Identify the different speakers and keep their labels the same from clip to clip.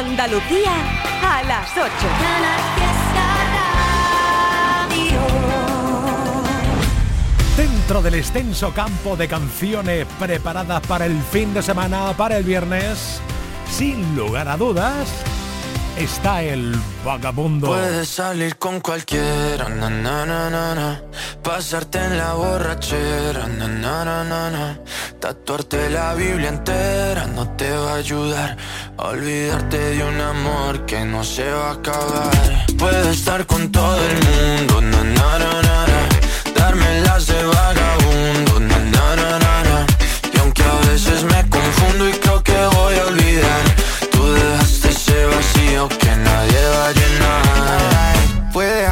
Speaker 1: Andalucía a las 8.
Speaker 2: Dentro del extenso campo de canciones preparadas para el fin de semana, para el viernes, sin lugar a dudas, está el vagabundo.
Speaker 3: Puedes salir con cualquiera, na, pasarte en la borrachera, tatuarte la Biblia entera no te va a ayudar a olvidarte de un amor que no se va a acabar. Puedes estar con todo el mundo, darme las de vagabundo,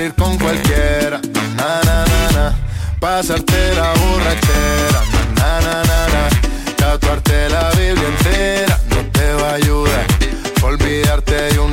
Speaker 4: salir con cualquiera, na na na na, pasarte la borrachera, na na na na, tatuarte la Biblia entera. No te va a ayudar, olvidarte de un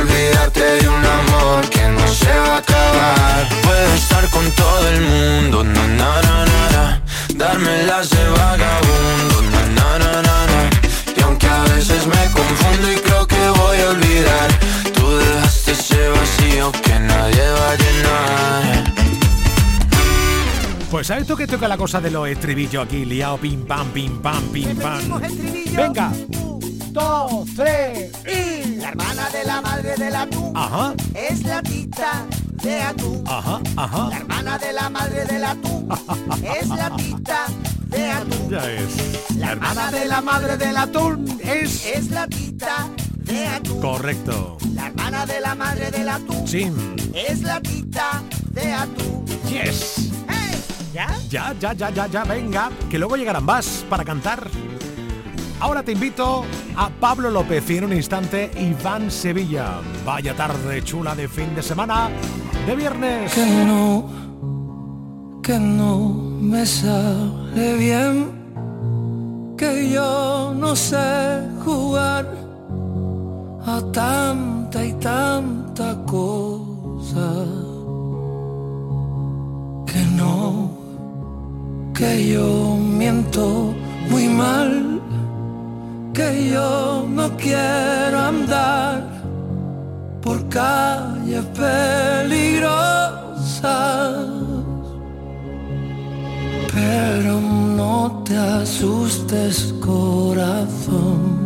Speaker 5: A Olvidarte de un amor que no se va a acabar.
Speaker 3: Puedo estar con todo el mundo, na na na na, na. darme las de vagabundo, na na na na na. Y aunque a veces me confundo y creo que voy a olvidar, tú dejaste ese vacío que nadie va a llenar.
Speaker 2: Pues sabes tú que toca la cosa de los estribillos aquí, liado, pim pam, pim pam, pim pam. Venga. Dos, tres y.
Speaker 6: La hermana de la madre del atún
Speaker 2: Ajá,
Speaker 6: es la tita de atún.
Speaker 2: ajá, ajá.
Speaker 6: La hermana de la madre del atún es la tita de atún.
Speaker 2: Ya es.
Speaker 6: La hermana de la madre del atún
Speaker 2: Es.
Speaker 6: es la tita de atún.
Speaker 2: Correcto.
Speaker 6: La hermana de la madre del atún
Speaker 2: Sí.
Speaker 6: es la tita de atún.
Speaker 2: Yes.
Speaker 6: ¡Hey! ¿Ya?
Speaker 2: Ya, ya, ya, ya, ya, venga, que luego llegarán más para cantar. Ahora te invito a Pablo López y en un instante Iván Sevilla. Vaya tarde chula de fin de semana, de viernes.
Speaker 7: que no, que no me sale bien, que yo no sé jugar a tanta y tanta cosa, que no, que yo miento muy mal, que yo no quiero andar por calles peligrosas. Pero no te asustes, corazón.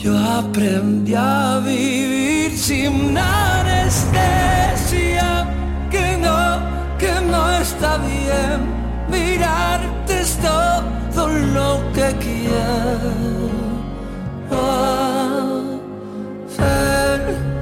Speaker 7: Yo aprendí a vivir sin anestesia, que no, que no está bien mirarte es todo lo que quiero hacer.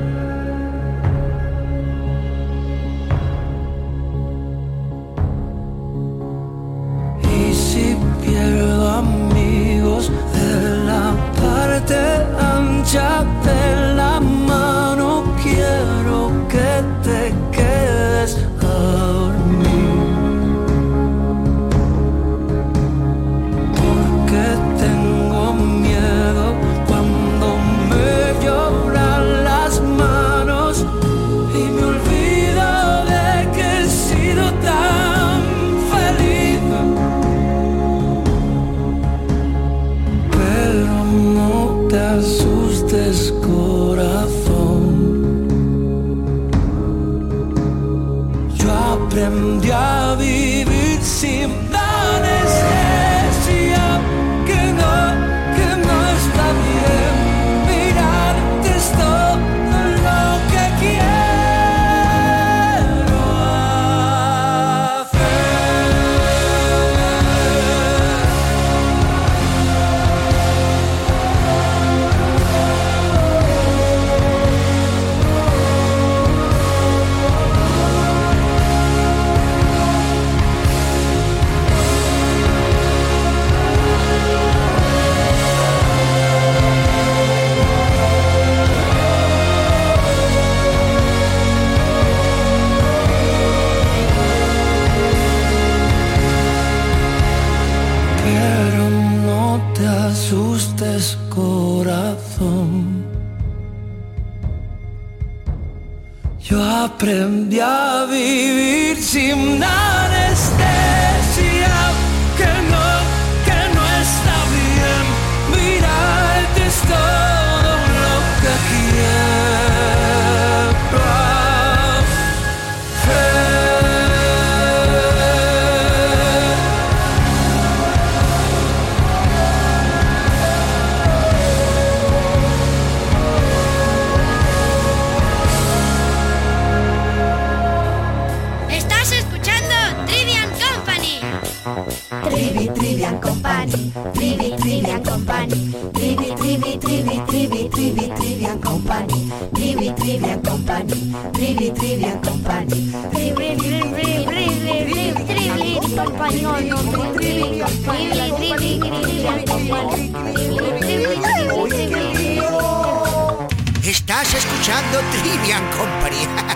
Speaker 6: escuchando Trivian Company.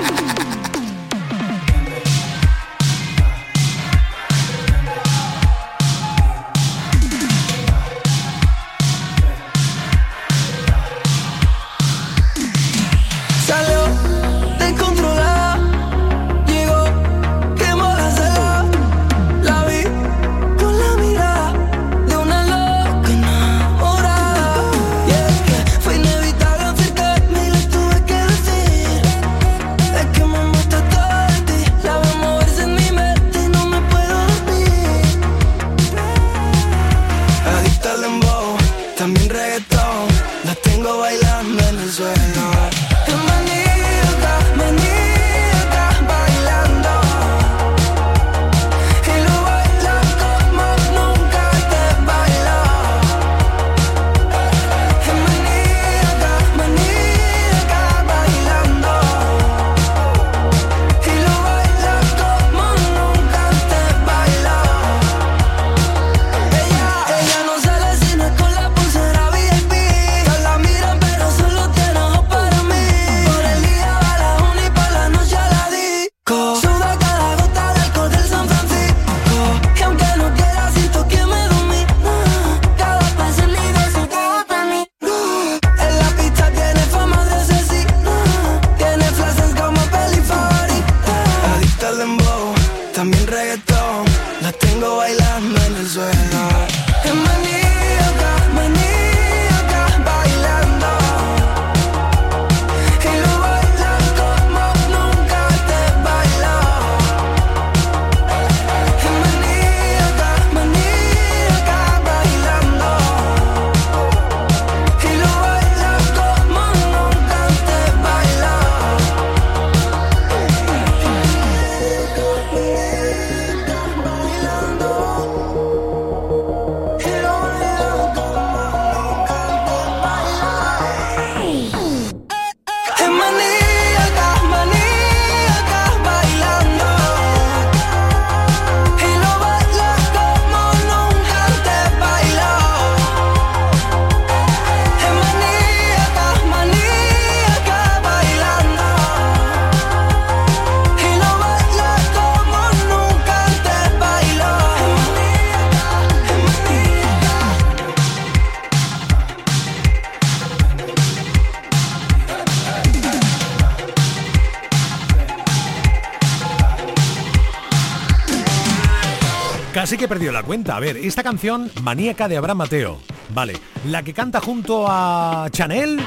Speaker 2: Cuenta. A ver, esta canción, Maníaca de Abraham Mateo. Vale. La que canta junto a Chanel,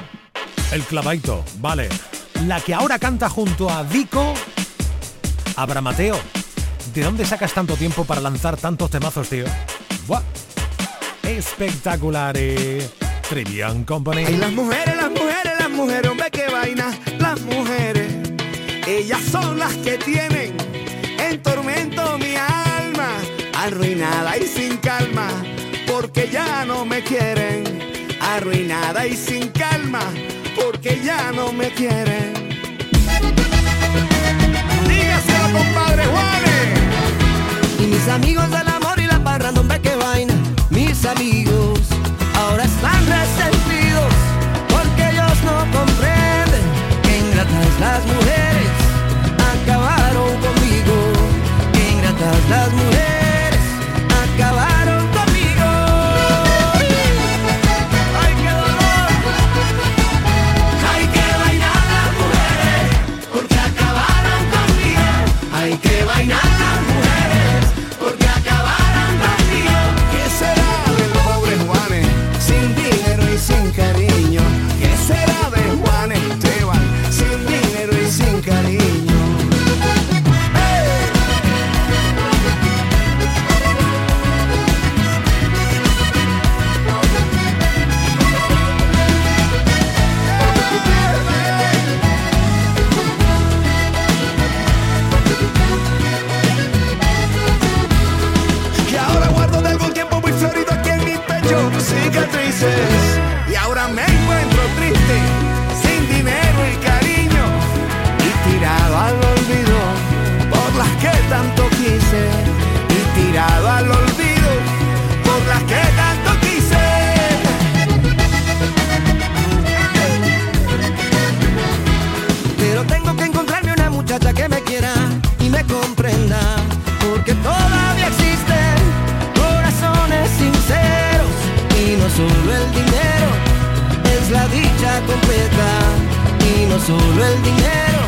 Speaker 2: El Clavaito. Vale. La que ahora canta junto a Dico, Abraham Mateo. ¿De dónde sacas tanto tiempo para lanzar tantos temazos, tío? Buah. Espectaculares. Trivian Company.
Speaker 8: Y las mujeres, las mujeres, las mujeres, hombre, qué vaina. Las mujeres, ellas son las que tienen en tormento mi arruinada y sin calma, porque ya no me quieren. Arruinada y sin calma, porque ya no me quieren. Dígaselo, compadre Juanes.
Speaker 9: Y mis amigos del amor y la parranda, hombre, qué vaina. Mis amigos ahora están resentidos porque ellos no comprenden que ingratas las mujeres solo el dinero.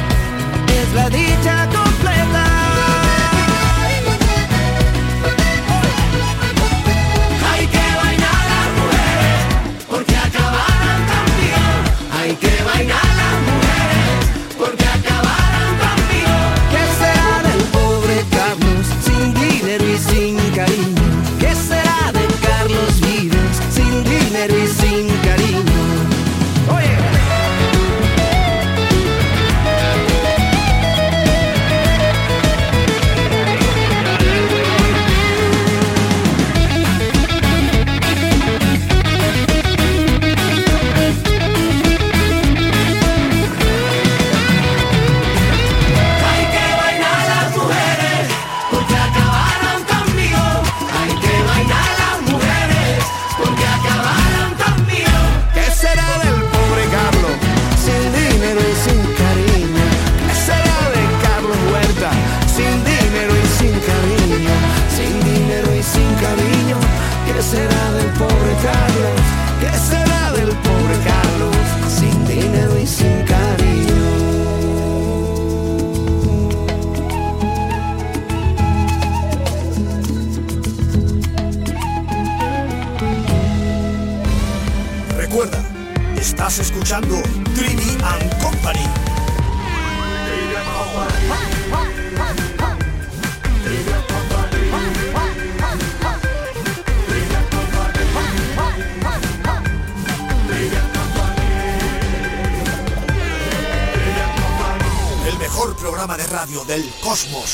Speaker 9: Es la dicha
Speaker 10: estás escuchando Trivi and Company. El mejor programa de radio del cosmos.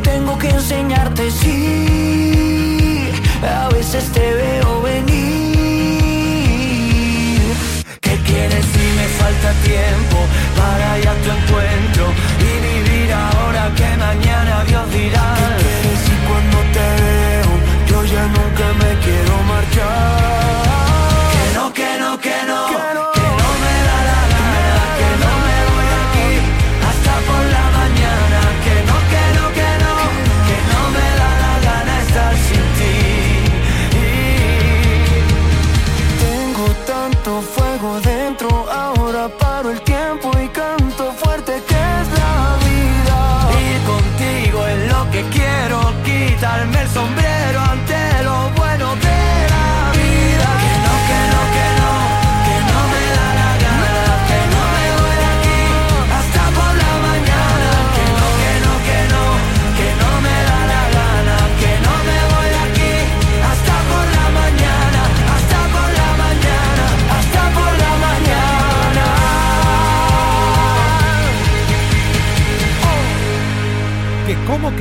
Speaker 11: que enseñarte. Sí, a veces te veo venir. ¿Qué quieres si me falta tiempo para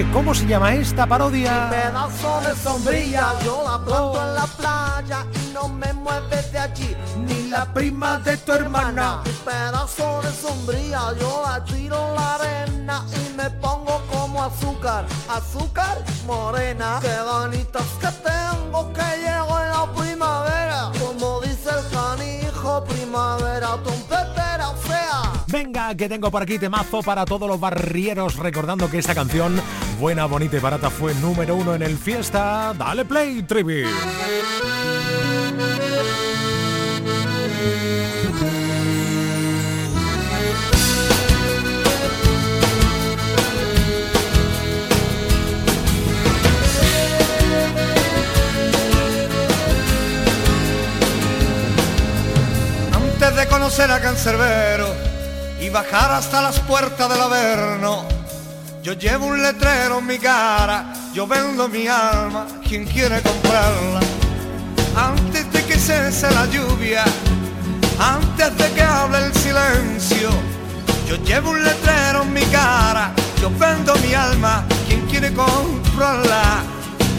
Speaker 11: ¿Que
Speaker 2: cómo, se llama esta parodia?
Speaker 6: Pedazo de sombrilla, yo la planto en la playa y no me mueves de allí, ni la prima de tu hermana. Mi pedazo de sombrilla, yo la tiro la arena y me pongo como azúcar, azúcar morena. Qué ganitas que tengo que llego en la primavera, como dice el canijo, primavera trompetera fea.
Speaker 2: Venga, que tengo por aquí temazo para todos los barrieros, recordando que esta canción, buena, bonita y barata, fue número uno en el fiesta. Dale play, Trivi.
Speaker 12: Antes de conocer a Cancerbero bajar hasta las puertas del Averno, yo llevo un letrero en mi cara, yo vendo mi alma, quien quiere comprarla. Antes de que cese la lluvia, antes de que hable el silencio, yo llevo un letrero en mi cara, yo vendo mi alma, quien quiere comprarla.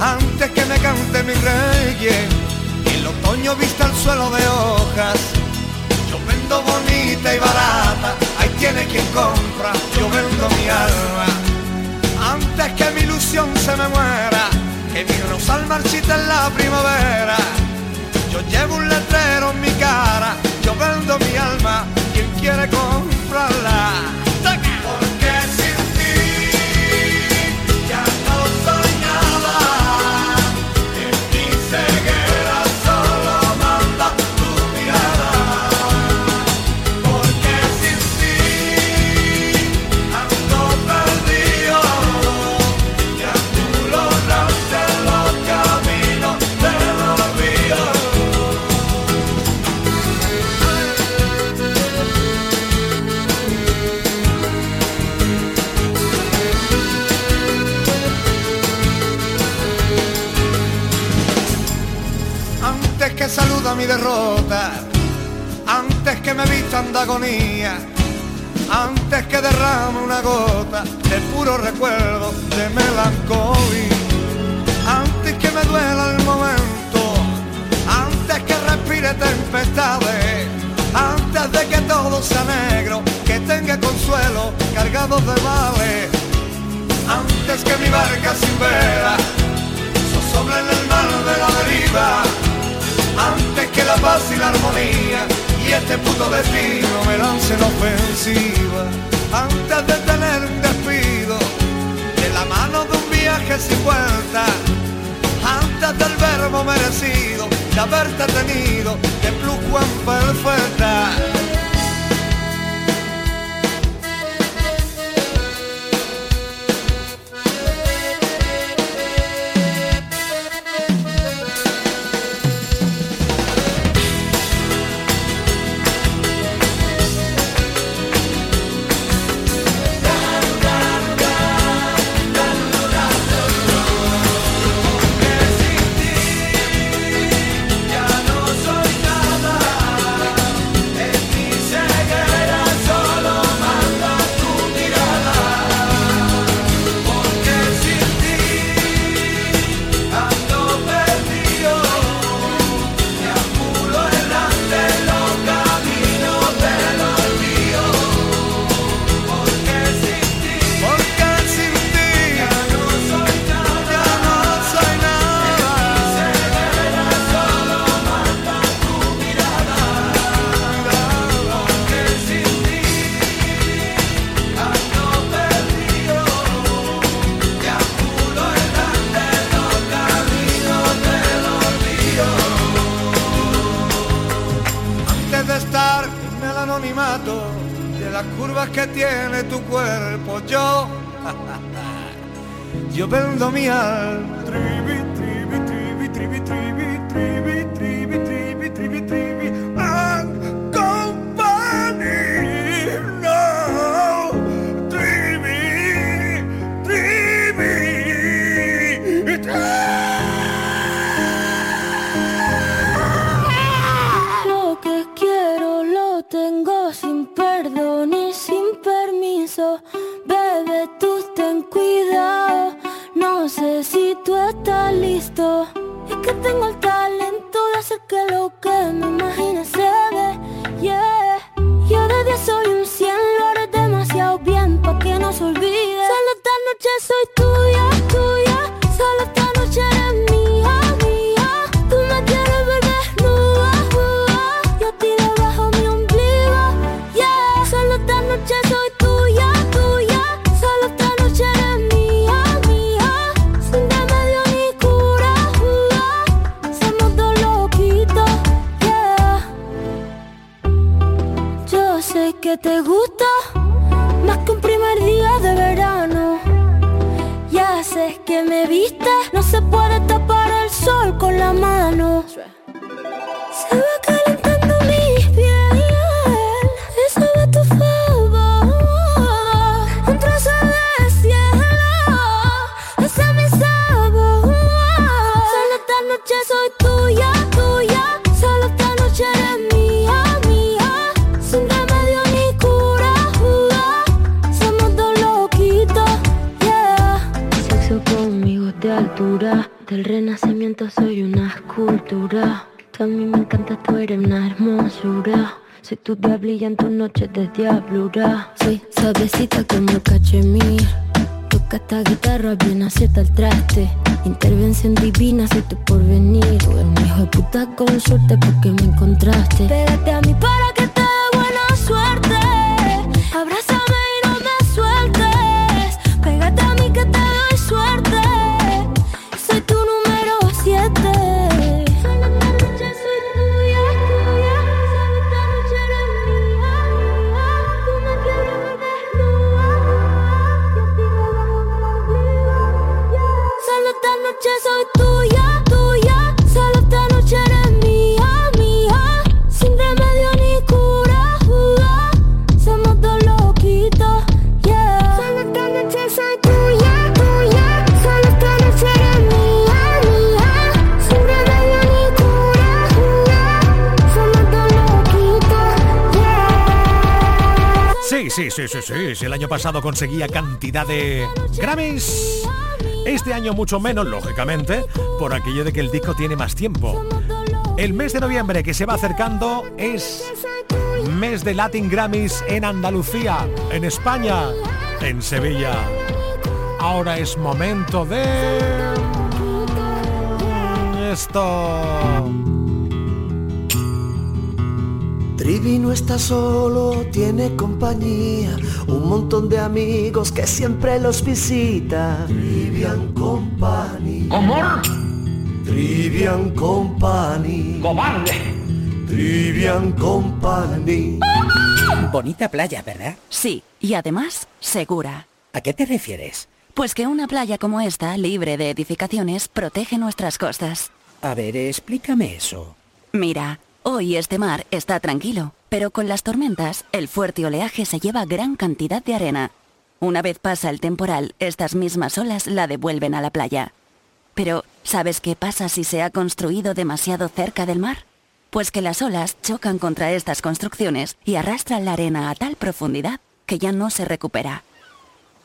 Speaker 12: Antes que me cante mi rey, el otoño vista el suelo de hojas, yo vendo bonita y barata, tiene quien compra, yo vendo mi alma. Antes que mi ilusión se me muera, que mi rosal marchita en la primavera. Yo llevo un letrero en mi cara, yo vendo mi alma, quien quiere comprarla. Mi derrota, antes que me vistan de agonía, antes que derrame una gota de puro recuerdo de melancolía, antes que me duela el momento, antes que respire tempestades, antes de que todo sea negro, que tenga consuelo cargado de males, antes que mi barca sin vela sobre en el mar de la deriva paz y la armonía y este puto destino me lance la ofensiva. Antes de tener un despido de la mano de un viaje sin vuelta antes del verbo merecido de haberte tenido de en perfecta
Speaker 13: Soy suavecita como el cachemir. Toca esta guitarra bien acierta el traste. Intervención divina, soy tu porvenir. Tú eres un hijo de puta con suerte porque me encontraste. Pégate a mí para que te dé buena suerte.
Speaker 2: Sí, sí, sí, el año pasado conseguía cantidad de Grammys, este año mucho menos, lógicamente, por aquello de que el disco tiene más tiempo. El mes de noviembre que se va acercando es mes de Latin Grammys en Andalucía, en España, en Sevilla. Ahora es momento de... Esto...
Speaker 6: Trivi no está solo, tiene compañía, un montón de amigos que siempre los visita. Trivian Company.
Speaker 14: ¿Amor?
Speaker 6: Trivian Company.
Speaker 14: ¡Cobarde!
Speaker 6: Trivian Company.
Speaker 15: Bonita playa, ¿verdad?
Speaker 16: Sí, y además, segura.
Speaker 15: ¿A qué te refieres?
Speaker 16: Pues que una playa como esta, libre de edificaciones, protege nuestras costas.
Speaker 15: A ver, explícame eso.
Speaker 16: Mira, hoy este mar está tranquilo, pero con las tormentas, el fuerte oleaje se lleva gran cantidad de arena. Una vez pasa el temporal, estas mismas olas la devuelven a la playa. Pero, ¿sabes qué pasa si se ha construido demasiado cerca del mar? Pues que las olas chocan contra estas construcciones y arrastran la arena a tal profundidad que ya no se recupera.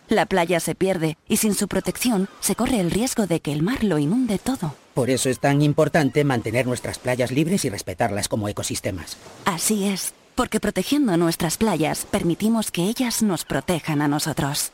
Speaker 16: La playa se pierde y sin su protección se corre el riesgo de que el mar lo inunde todo.
Speaker 15: Por eso es tan importante mantener nuestras playas libres y respetarlas como ecosistemas.
Speaker 16: Así es, porque protegiendo nuestras playas permitimos que ellas nos protejan a nosotros.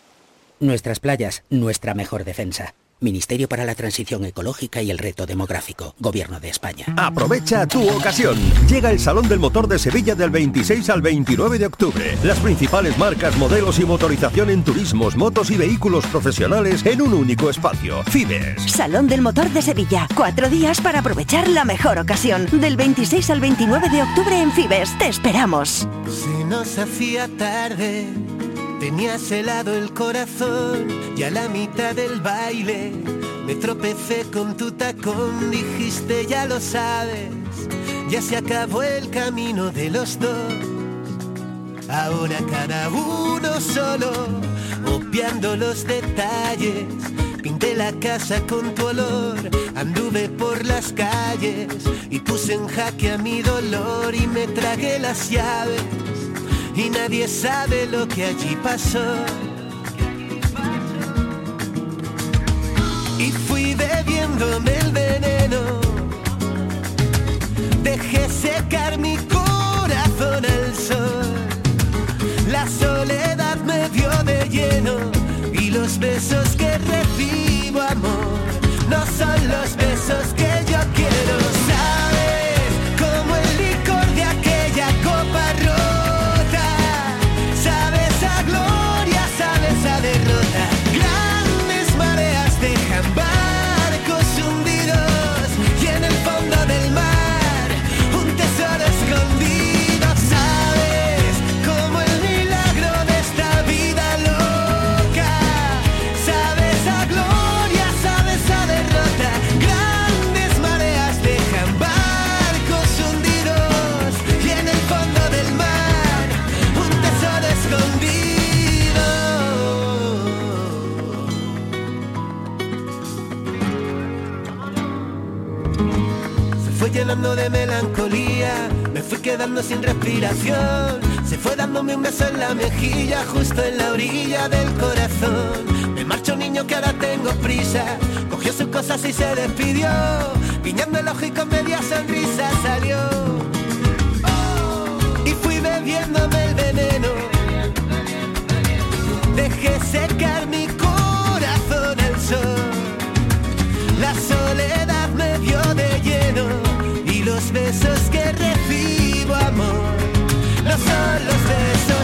Speaker 15: Nuestras playas, nuestra mejor defensa. Ministerio para la Transición Ecológica y el Reto Demográfico, Gobierno de España.
Speaker 17: Aprovecha tu ocasión. Llega el Salón del Motor de Sevilla del 26 al 29 de octubre. Las principales marcas, modelos y motorización en turismos, motos y vehículos profesionales en un único espacio. Fibes.
Speaker 18: Salón del Motor de Sevilla. Cuatro días para aprovechar la mejor ocasión. Del 26 al 29 de octubre en Fibes. Te esperamos.
Speaker 19: Se nos hacía tarde, tenías helado el corazón y a la mitad del baile me tropecé con tu tacón, dijiste ya lo sabes, ya se acabó el camino de los dos. Ahora cada uno solo, obviando los detalles. Pinté la casa con tu olor, anduve por las calles y puse en jaque a mi dolor y me tragué las llaves y nadie sabe lo que allí pasó. Y fui bebiéndome el veneno, dejé secar mi corazón al sol. La soledad me dio de lleno y los besos que recibo amor no son los besos que de melancolía, me fui quedando sin respiración. Se fue dándome un beso en la mejilla, justo en la orilla del corazón. Me marchó un niño que ahora tengo prisa, cogió sus cosas y se despidió. Guiñando el ojo y con media sonrisa salió. Y fui bebiéndome el veneno. Dejé secar mi corazón al sol. La soledad me dio de besos que recibo amor no son los besos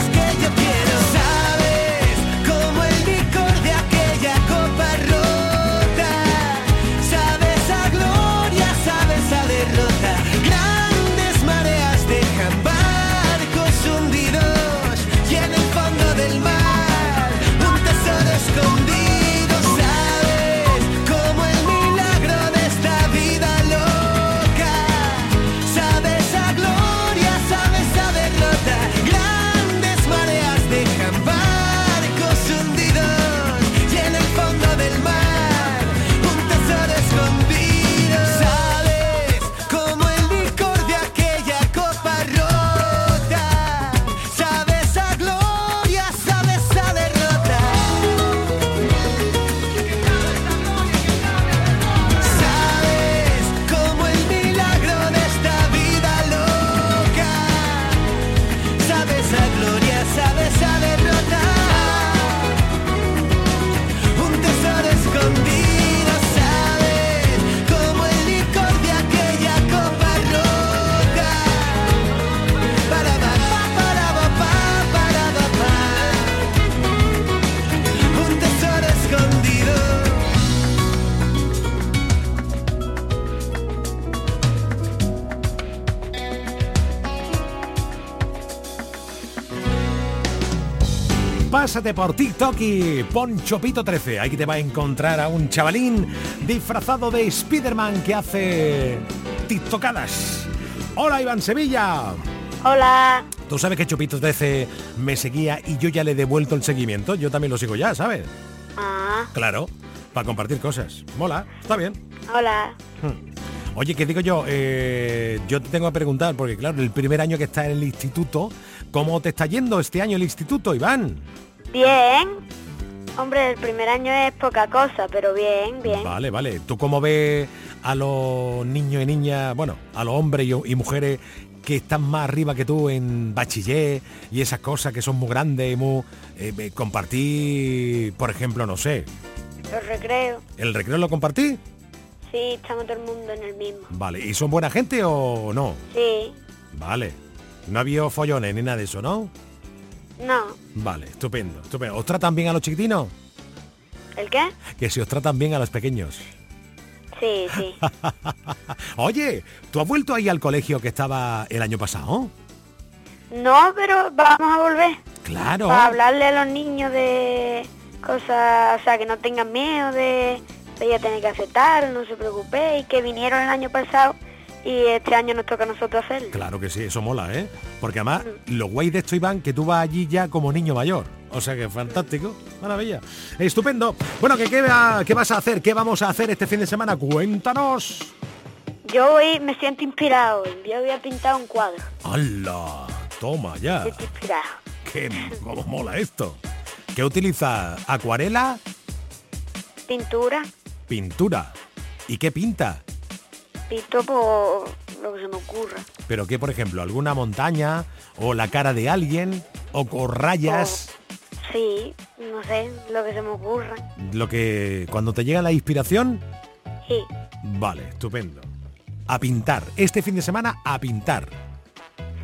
Speaker 2: Pásate por TikTok y pon Chopito 13. Ahí te va a encontrar a un chavalín disfrazado de Spiderman que hace TikTokadas. Hola Iván Sevilla.
Speaker 20: Hola.
Speaker 2: Tú sabes que Chopito 13 me seguía y yo ya le he devuelto el seguimiento. Yo también lo sigo ya, ¿sabes?
Speaker 20: Ah,
Speaker 2: Claro, para compartir cosas. Mola, está bien.
Speaker 20: hola.
Speaker 2: Oye, ¿qué digo yo? Eh, yo te tengo que preguntar, porque claro, el primer año que estás en el instituto, ¿cómo te está yendo este año el instituto, Iván?
Speaker 20: Bien. Hombre, el primer año es poca cosa, pero bien, bien.
Speaker 2: Vale, vale. ¿Tú cómo ves a los niños y niñas, bueno, a los hombres y, y mujeres que están más arriba que tú en bachiller y esas cosas que son muy grandes y muy... eh, eh, compartir, por ejemplo, no sé,
Speaker 20: Los recreos.
Speaker 2: ¿El recreo lo compartí?
Speaker 20: Sí, estamos todo el mundo en el mismo.
Speaker 2: Vale, ¿y son buena gente o no?
Speaker 20: Sí.
Speaker 2: Vale. No ha habido follones ni nada de eso, ¿no?
Speaker 20: No.
Speaker 2: Vale, estupendo, estupendo. ¿Os tratan bien a los chiquitinos?
Speaker 20: ¿El qué?
Speaker 2: Que si os tratan bien a los pequeños.
Speaker 20: Sí, sí.
Speaker 2: Oye, ¿tú has vuelto ahí al colegio que estaba el año pasado?
Speaker 20: No, pero vamos a volver.
Speaker 2: Claro.
Speaker 20: Para hablarle a los niños de cosas, o sea, que no tengan miedo de, de ya tener que aceptar, no se preocupe, y que vinieron el año pasado y este año nos toca a nosotros hacerlo.
Speaker 2: Claro que sí, eso mola, ¿eh? Porque además, lo guay de esto, Iván, que tú vas allí ya como niño mayor. O sea que fantástico, maravilla. Estupendo. Bueno, ¿qué, qué, va- qué vas a hacer? ¿Qué vamos a hacer este fin de semana? Cuéntanos.
Speaker 20: Yo hoy me siento inspirado, yo voy a pintar un cuadro.
Speaker 2: ¡Hala! Toma ya.
Speaker 20: Inspirado.
Speaker 2: ¡Qué cómo mola esto! ¿Qué utiliza? ¿Acuarela?
Speaker 20: Pintura,
Speaker 2: ¿Pintura? ¿Y qué pinta?
Speaker 20: Pinto por lo que se me ocurra.
Speaker 2: ¿Pero qué, por ejemplo? ¿Alguna montaña? ¿O la cara de alguien? ¿O con rayas?
Speaker 20: Sí, no sé, lo que se me ocurra.
Speaker 2: Lo que... Cuando te llega la inspiración...
Speaker 20: Sí.
Speaker 2: Vale, estupendo. A pintar. Este fin de semana a pintar.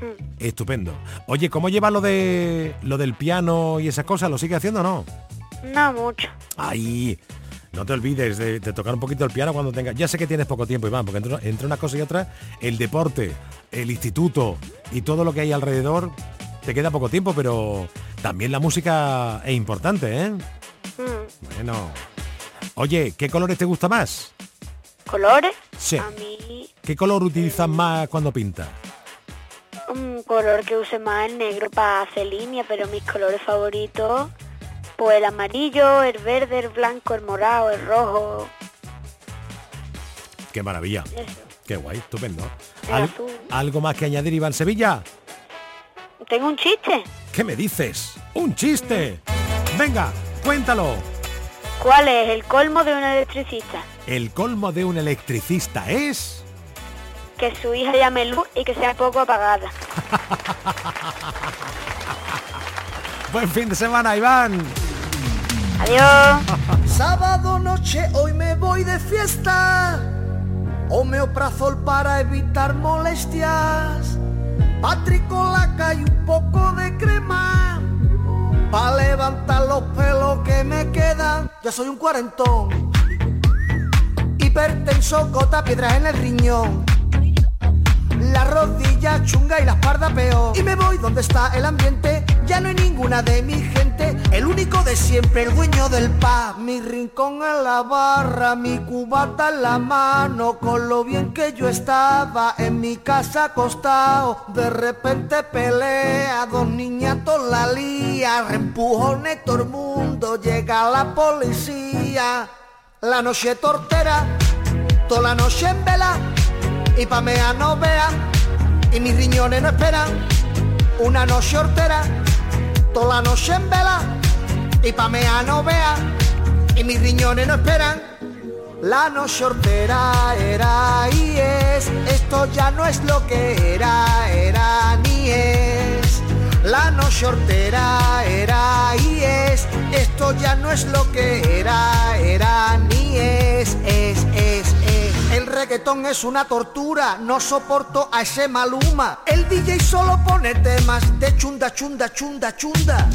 Speaker 20: Hmm.
Speaker 2: Estupendo. Oye, ¿cómo lleva lo de lo del piano y esas cosas? ¿Lo sigue haciendo o no?
Speaker 20: No mucho.
Speaker 2: Ahí. No te olvides de, de tocar un poquito el piano cuando tengas. Ya sé que tienes poco tiempo, Iván, porque entre, entre una cosa y otra, el deporte, el instituto y todo lo que hay alrededor, te queda poco tiempo, pero también la música es importante, ¿eh?
Speaker 20: Mm.
Speaker 2: Bueno. Oye, ¿qué colores te gusta más?
Speaker 20: ¿Colores?
Speaker 2: Sí.
Speaker 20: A mí
Speaker 2: ¿Qué color utilizas más cuando pintas?
Speaker 20: un color que use más el negro para hacer línea, pero mis colores favoritos, pues el amarillo, el verde, el blanco, el morado, el rojo.
Speaker 2: Qué maravilla.
Speaker 20: Eso.
Speaker 2: Qué guay, estupendo. Al-
Speaker 20: azul.
Speaker 2: ¿Algo más que añadir, Iván Sevilla?
Speaker 20: Tengo un chiste.
Speaker 2: ¿Qué me dices? ¡Un chiste! Venga, cuéntalo.
Speaker 20: ¿Cuál es el colmo de un electricista?
Speaker 2: El colmo de un electricista es...
Speaker 20: Que su hija llame luz y que sea poco apagada.
Speaker 2: Buen fin de semana, Iván.
Speaker 20: Adiós.
Speaker 6: Sábado noche, hoy me voy de fiesta. Homeoprazol para evitar molestias. Patricolaca y un poco de crema. Pa' levantar los pelos que me quedan. Ya soy un cuarentón. Hipertenso, gota, piedras en el riñón. La rodilla chunga y la espalda peor. Y me voy donde está el ambiente. Ya no hay ninguna de mi gente. El único de siempre, el dueño del pub. Mi rincón en la barra, mi cubata en la mano. Con lo bien que yo estaba en mi casa acostado. De repente pelea, dos niñatos la lía. Reempujones todo el mundo, llega la policía. La noche tortera, toda la noche en vela y pa' mea no vea y mis riñones no esperan una noche hortera toda la noche en vela y pa' mea no vea y mis riñones no esperan. La noche hortera era y es esto ya no es lo que era era ni es. La noche hortera era y es esto ya no es lo que era era ni reggaetón es una tortura, no soporto a ese maluma. El DJ solo pone temas de chunda, chunda, chunda, chunda.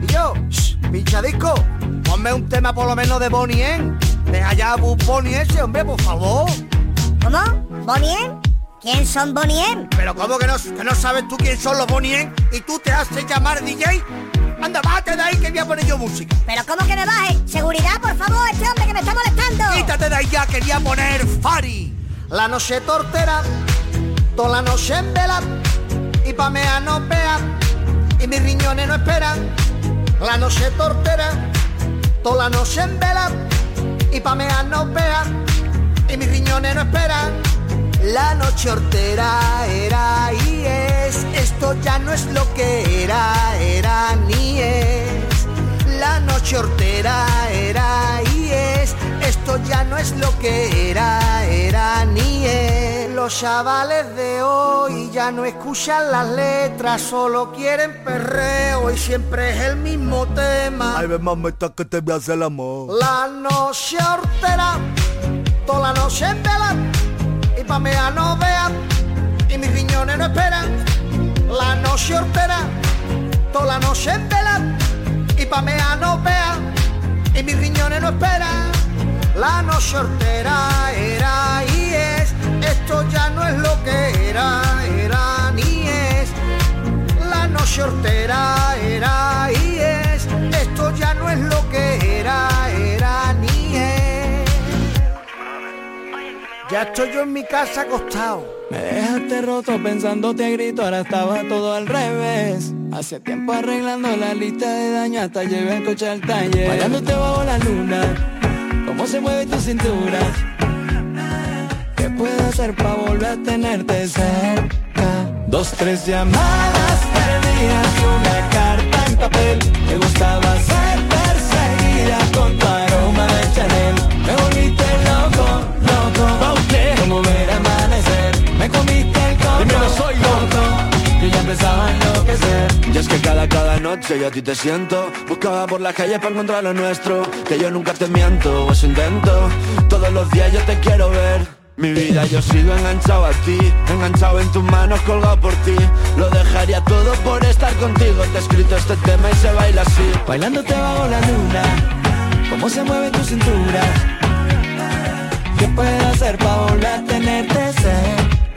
Speaker 6: Y yo, shh, pinchadisco, ponme un tema por lo menos de Bonnie M. Deja ya a Bonnie ese, hombre, por favor.
Speaker 21: ¿Cómo? ¿Bonnie? ¿Quién son Bonnie?
Speaker 6: Pero ¿cómo que no, que no sabes tú quién son los Bonnie y tú te haces llamar DJ? Anda, bájate de ahí que voy a poner yo música.
Speaker 21: ¿Pero cómo que me baje? Seguridad, por favor, este hombre que me está molestando.
Speaker 6: Quítate de ahí ya, quería poner Fari. La noche tortera, toda la noche en vela, y pa' mea no vea, y mis riñones no esperan. La noche tortera, toda la noche en vela, y pa' mea no vea, y mis riñones no esperan. La noche hortera era y es, esto ya no es lo que era, era ni es. La noche hortera era y esto ya no es lo que era, era ni es. los chavales de hoy ya no escuchan las letras, solo quieren perreo y siempre es el mismo tema.
Speaker 12: Ay, ven mamita que te voy a hacer el amor.
Speaker 6: La noche hortera, toda la noche en vela, y pa' mea no vean, y mis riñones no esperan. La noche hortera, toda la noche en vela, y pa' mea no vean, y mis riñones no esperan. La noche hortera era y es, esto ya no es lo que era, era ni es. La noche hortera era y es, esto ya no es lo que era, era ni es. Ya estoy yo en mi casa acostado.
Speaker 22: Me dejaste roto pensándote a grito, ahora estaba todo al revés. Hace tiempo arreglando la lista de daño hasta llevé el coche al taller. Bailándote bajo la luna, cómo se mueve tu cintura. ¿Qué puedo hacer para volver a tenerte cerca? Dos, tres llamadas perdidas y una carta en papel. Me gustaba ser perseguida con tu ya empezaba a enloquecer.
Speaker 11: Y es que cada, cada noche yo a ti te siento. Buscaba por la calle para encontrar lo nuestro. Que yo nunca te miento, o eso intento. Todos los días yo te quiero ver. Mi vida yo sigo enganchado a ti. Enganchado en tus manos, colgado por ti. Lo dejaría todo por estar contigo. Te he escrito este tema y se baila así.
Speaker 22: Bailándote bajo la luna. Cómo se mueve tu cintura. ¿Qué puedo hacer para volver a tenerte cerca?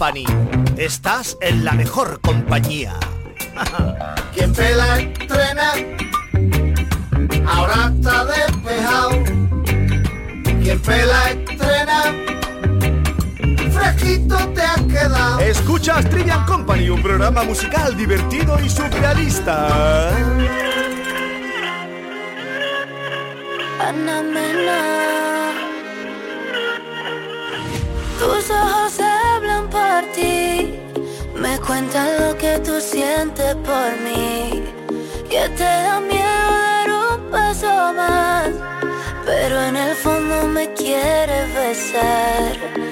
Speaker 23: Company. Estás en la mejor compañía.
Speaker 6: Quien pela estrena, ahora está despejado. Quien pela estrena, fresquito te has quedado.
Speaker 12: Escuchas Trivian Company, un programa musical divertido y surrealista.
Speaker 24: Ana Mena. Tus ojos me cuentan lo que tú sientes por mí. Que te da miedo dar un paso más, pero en el fondo me quieres besar.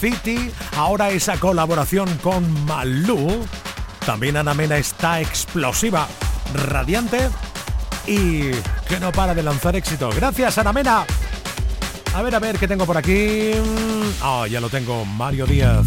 Speaker 2: City, ahora esa colaboración con Malú. También Ana Mena está explosiva, radiante y que no para de lanzar éxito. Gracias, Ana Mena. A ver, a ver, ¿qué tengo por aquí? Ah, ya lo tengo, Mario Díaz.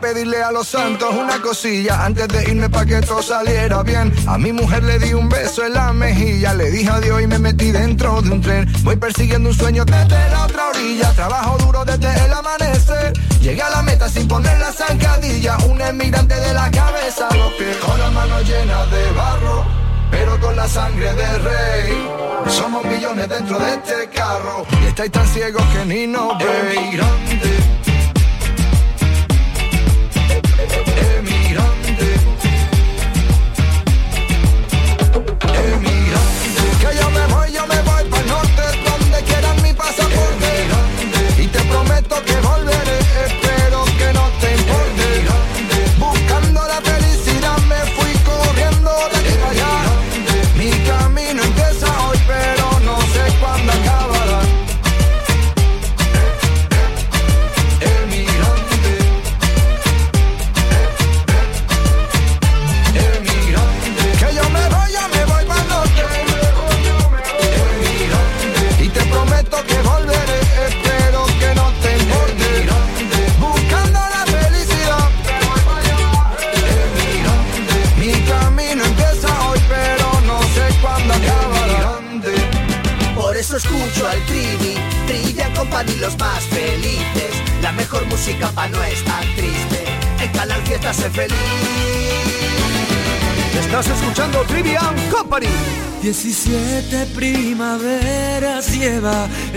Speaker 25: pedirle a los santos una cosilla Antes de irme pa' que todo saliera bien. A mi mujer le di un beso en la mejilla. Le dije adiós y me metí dentro de un tren. Voy persiguiendo un sueño desde la otra orilla. Trabajo duro desde el amanecer Llegué a la meta sin poner la zancadilla. Un emigrante de la cabeza. A los pies Con las manos llenas de barro pero con la sangre del rey. Somos millones dentro de este carro. Y estáis tan ciegos que ni nos veis. Emigrante. Emigrante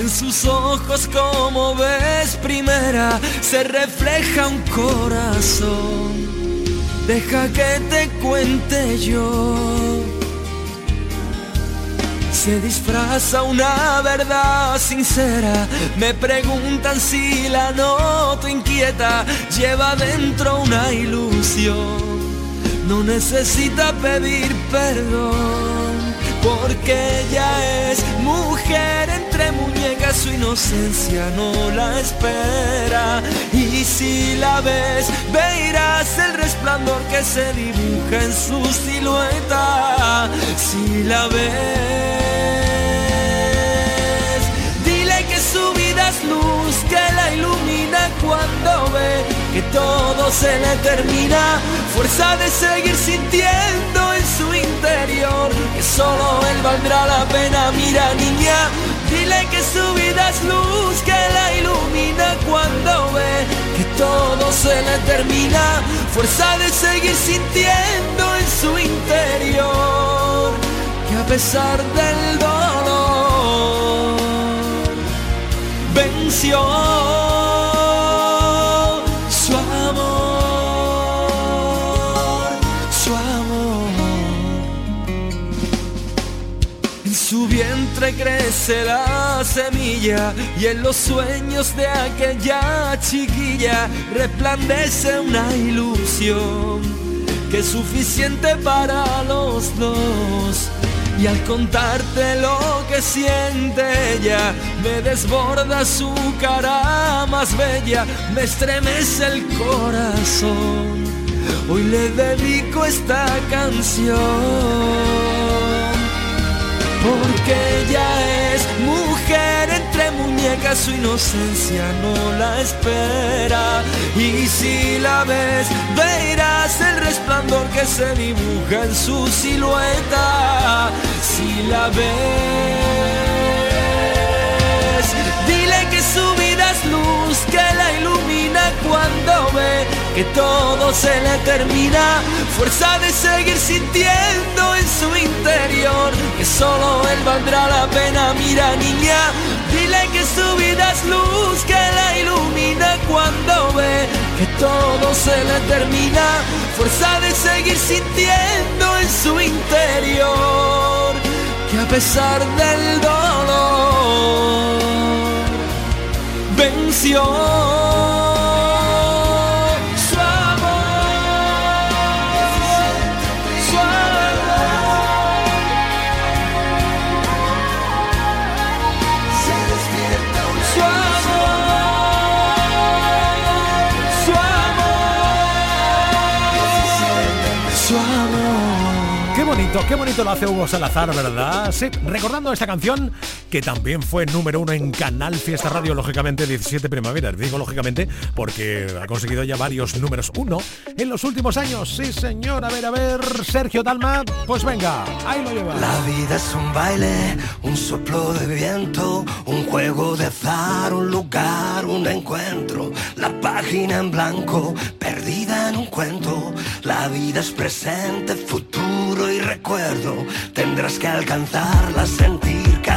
Speaker 26: sus ojos como ves primera se refleja un corazón. Deja que te cuente yo. Se disfraza una verdad sincera. Me preguntan si la noto inquieta. Lleva dentro una ilusión. No necesita pedir perdón porque ella es mujer entre muñecas su inocencia no la espera y si la ves verás el resplandor que se dibuja en su silueta si la ves dile que su vida das luz que la ilumina cuando ve que todo se le termina. Fuerza de seguir sintiendo en su interior que solo él valdrá la pena. Mira niña, dile que su vida es luz que la ilumina cuando ve que todo se le termina. Fuerza de seguir sintiendo en su interior que a pesar del dolor venció su crece la semilla y en los sueños de aquella chiquilla resplandece una ilusión que es suficiente para los dos. Y al contarte lo que siente ella, me desborda su cara más bella, me estremece el corazón. Hoy le dedico esta canción. Porque ella es mujer entre muñecas, su inocencia no la espera. Y si la ves, verás el resplandor que se dibuja en su silueta. Si la ves, dile que su vida es luz que la ilumina cuando ve que todo se le termina. Fuerza de seguir sintiendo en su interior que solo él valdrá la pena. Mira niña, dile que su vida es luz que la ilumina cuando ve que todo se le termina. Fuerza de seguir sintiendo en su interior que a pesar del dolor venció
Speaker 2: bonito, lo hace Hugo Salazar, ¿verdad? Sí, recordando esta canción que también fue número uno en Canal Fiesta Radio, lógicamente 17 primaveras. Digo lógicamente porque ha conseguido ya varios números uno en los últimos años. Sí, señor. A ver, a ver, Sergio Dalma, pues venga, ahí lo lleva.
Speaker 23: La vida es un baile, un soplo de viento, un juego de azar, un lugar, un encuentro. La página en blanco, perdida en un cuento. La vida es presente, futuro y recuerdo. Tendrás que alcanzarla, sentir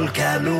Speaker 23: Saldrá un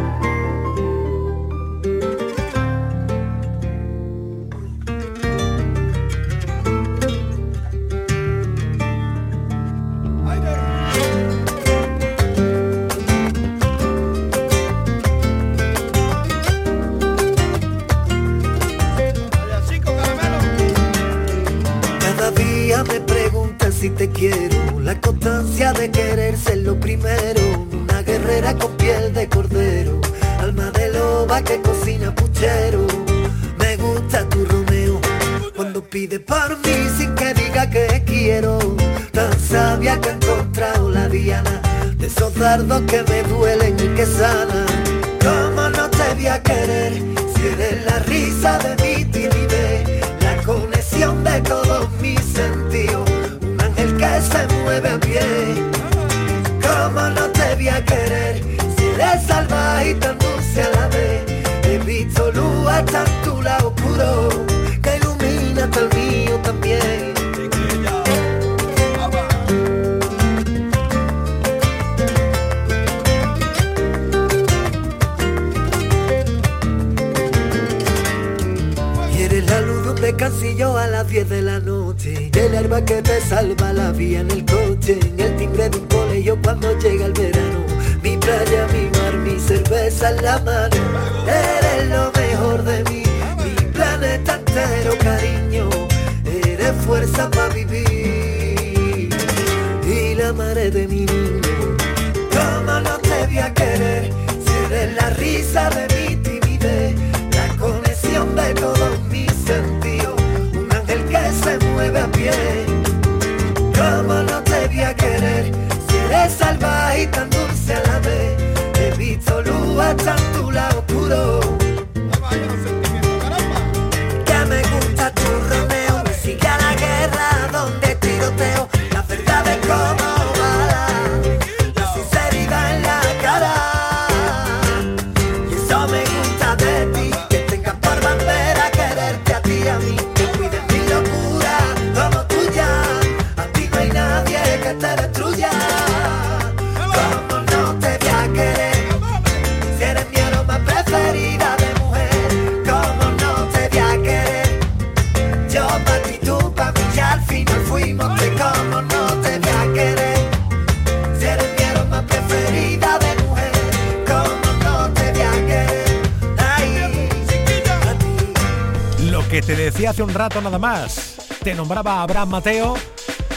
Speaker 6: fuerza para vivir. Y la madre de mi un
Speaker 2: rato nada más. Te nombraba Abraham Mateo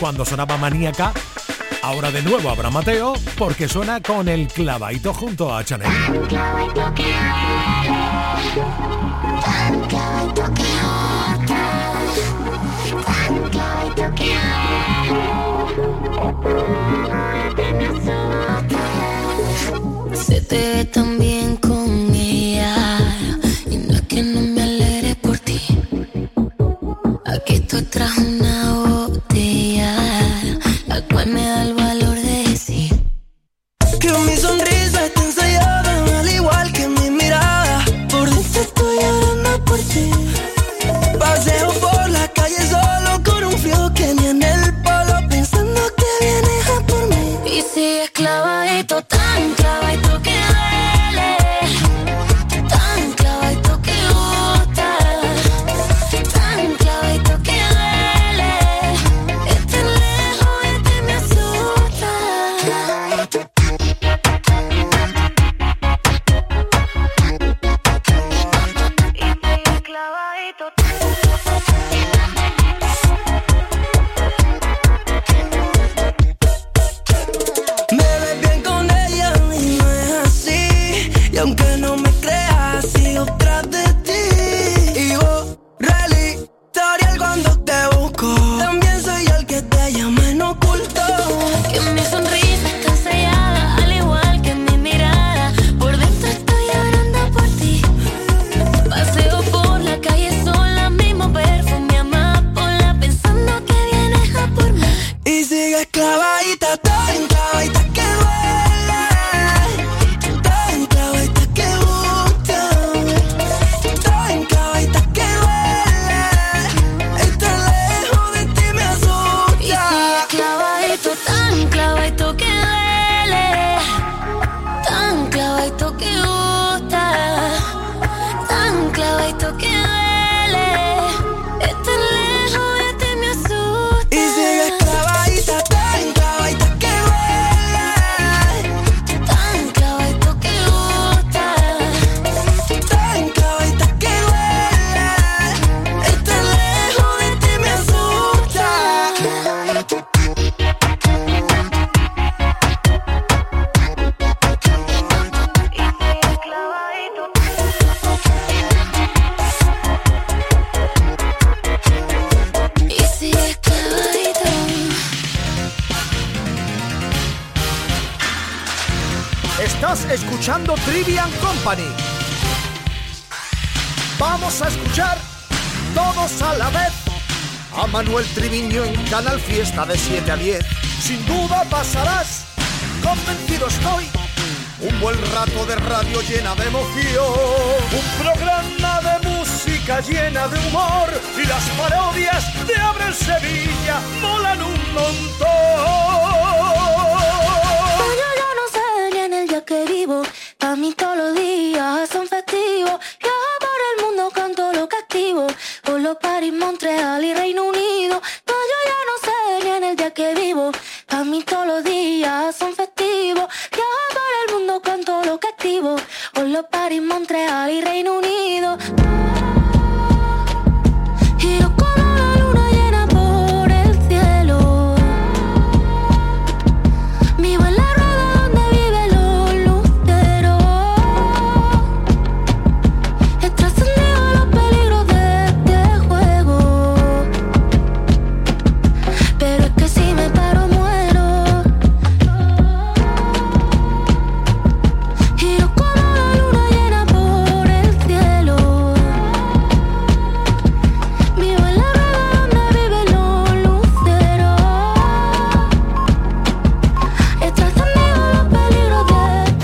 Speaker 2: cuando sonaba maníaca. Ahora de nuevo Abraham Mateo porque suena con el clavaito junto a Chanel.
Speaker 24: Se te
Speaker 10: Vamos a escuchar todos a la vez a Manuel Triviño en Canal Fiesta de 7 a 10. Sin duda pasarás, convencido estoy. Un buen rato de radio llena de emoción. Un programa de música llena de humor. Y las parodias de Abre Sevilla molan un montón.
Speaker 13: Yo no sé ni en el día que vivo. Para mí todos los días son festivos. Viajo por el mundo, canto lo que activo. Por los París, Montreal y Reino Unido. No, yo ya no sé ni en el día que vivo. Para mí todos los días son festivos. Viajo por el mundo, canto lo que activo. Por los París, Montreal y Reino Unido. Oh, oh,